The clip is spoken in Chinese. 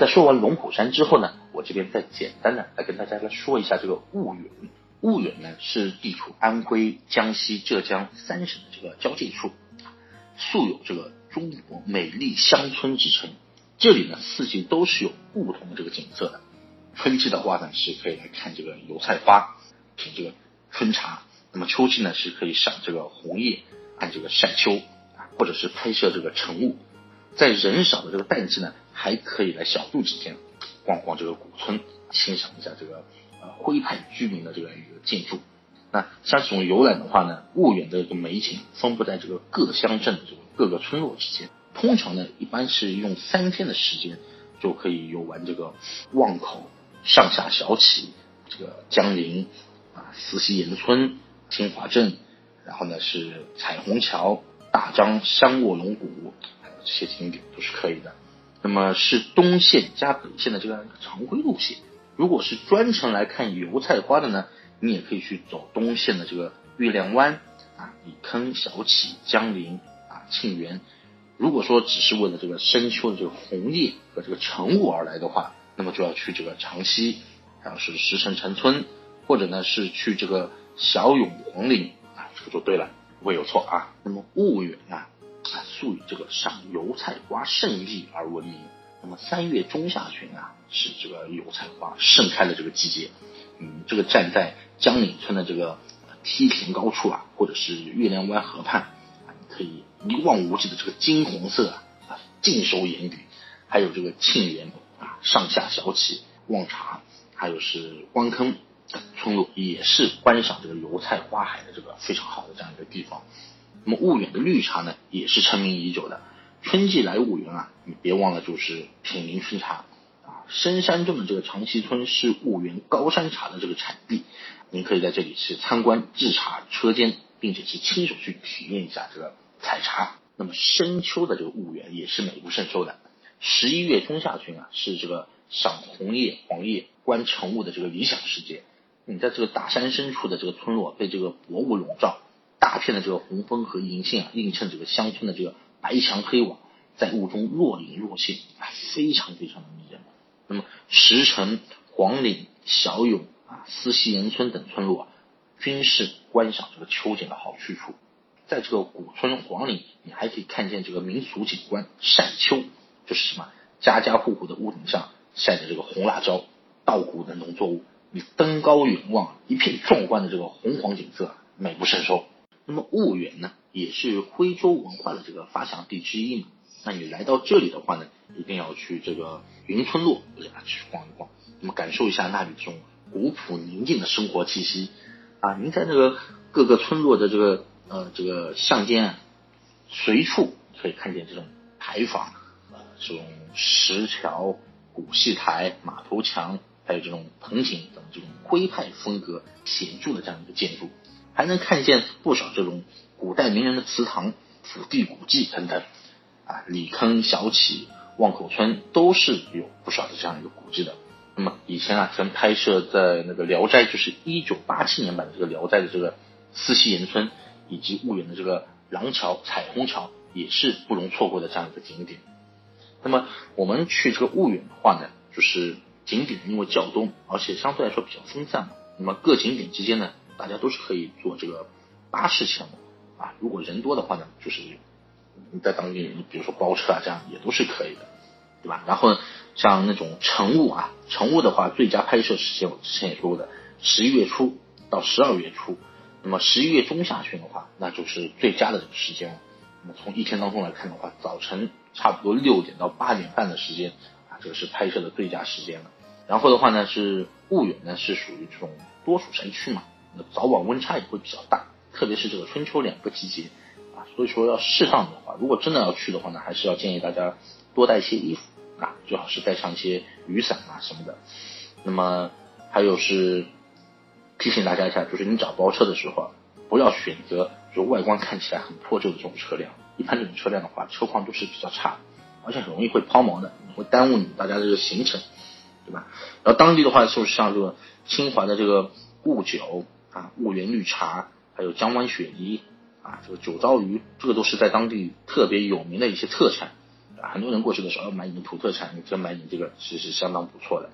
在说完龙虎山之后呢，我这边再简单的来跟大家来说一下这个婺源。婺源呢是地处安徽、江西、浙江三省的这个交界处，素有这个中国美丽乡村之称。这里呢四季都是有不同的这个景色的。春季的话呢是可以来看这个油菜花，品这个春茶；那么秋季呢是可以赏这个红叶，看这个晒秋，或者是拍摄这个晨雾。在人少的这个淡季呢，还可以来小住几天，逛逛这个古村，欣赏一下这个呃徽派居民的这个一个建筑。那像这种游览的话呢，婺源的这个美景分布在这个各乡镇的这个各个村落之间。通常呢，一般是用三天的时间就可以游玩这个望口、上下小起、这个江陵啊、思溪岩村、金华镇，然后呢是彩虹桥、大张香卧龙谷。写景点都是可以的，那么是东线加北线的这样一个常规路线。如果是专程来看油菜花的呢，你也可以去走东线的这个月亮湾啊、李坑、小起、江陵啊、沁园。如果说只是为了这个深秋的这个红叶和这个晨雾而来的话，那么就要去这个长溪，还有是石城城村，或者呢是去这个小永黄岭啊，这个就对了，不会有错啊。那么婺源啊。素以这个赏油菜花盛地而闻名。那么三月中下旬啊，是这个油菜花盛开的这个季节。嗯，这个站在江岭村的这个梯田高处啊，或者是月亮湾河畔啊，可以一望无际的这个金红色啊，尽收眼底。还有这个沁园啊，上下小起望茶，还有是关坑村落，也是观赏这个油菜花海的这个非常好的这样一个地方。那么婺源的绿茶呢，也是成名已久的。春季来婺源啊，你别忘了就是品茗春茶啊。深山中的这个长溪村是婺源高山茶的这个产地，您可以在这里去参观制茶车间，并且是亲手去体验一下这个采茶。那么深秋的这个婺源也是美不胜收的。十一月中下旬啊，是这个赏红叶、黄叶、观晨雾的这个理想时节。你在这个大山深处的这个村落，被这个薄雾笼罩。大片的这个红枫和银杏啊，映衬这个乡村的这个白墙黑瓦，在雾中若隐若现，啊，非常非常的迷人。那么石城、黄岭、小勇啊、思溪岩村等村落啊，均是观赏这个秋景的好去处。在这个古村黄岭，你还可以看见这个民俗景观晒秋，就是什么家家户户的屋顶上晒着这个红辣椒、稻谷的农作物，你登高远望，一片壮观的这个红黄景色，美不胜收。那么婺源呢，也是徽州文化的这个发祥地之一嘛。那你来到这里的话呢，一定要去这个云村落，对吧？去逛一逛，那么感受一下那里这种古朴宁静的生活气息啊。您在这个各个村落的这个呃这个巷间啊，随处可以看见这种牌坊，呃，这种石桥、古戏台、马头墙，还有这种藤井等这种徽派风格显著的这样一个建筑。还能看见不少这种古代名人的祠堂、府地古迹等等，啊，李坑、小起、望口村都是有不少的这样一个古迹的。那么以前啊，曾拍摄在那个《聊斋》，就是一九八七年版的这个《聊斋》的这个四溪岩村，以及婺源的这个廊桥、彩虹桥，也是不容错过的这样一个景点。那么我们去这个婺源的话呢，就是景点因为较多，而且相对来说比较分散嘛，那么各景点之间呢。大家都是可以坐这个巴士前往啊，如果人多的话呢，就是你在当地，你比如说包车啊，这样也都是可以的，对吧？然后像那种晨雾啊，晨雾的话，最佳拍摄时间我之前也说过的，十一月初到十二月初，那么十一月中下旬的话，那就是最佳的这个时间了。那么从一天当中来看的话，早晨差不多六点到八点半的时间啊，这个是拍摄的最佳时间了。然后的话呢，是婺源呢是属于这种多属山区嘛。早晚温差也会比较大，特别是这个春秋两个季节啊，所以说要适当的话，如果真的要去的话呢，还是要建议大家多带一些衣服啊，最好是带上一些雨伞啊什么的。那么还有是提醒大家一下，就是你找包车的时候，不要选择就外观看起来很破旧的这种车辆，一般这种车辆的话，车况都是比较差，而且很容易会抛锚的，会耽误你大家这个行程，对吧？然后当地的话，就是像这个清华的这个雾酒。啊，婺源绿茶，还有江湾雪梨，啊，这个酒糟鱼，这个都是在当地特别有名的一些特产。啊很多人过去的时候要买你土特产，你真买你这个是是相当不错的。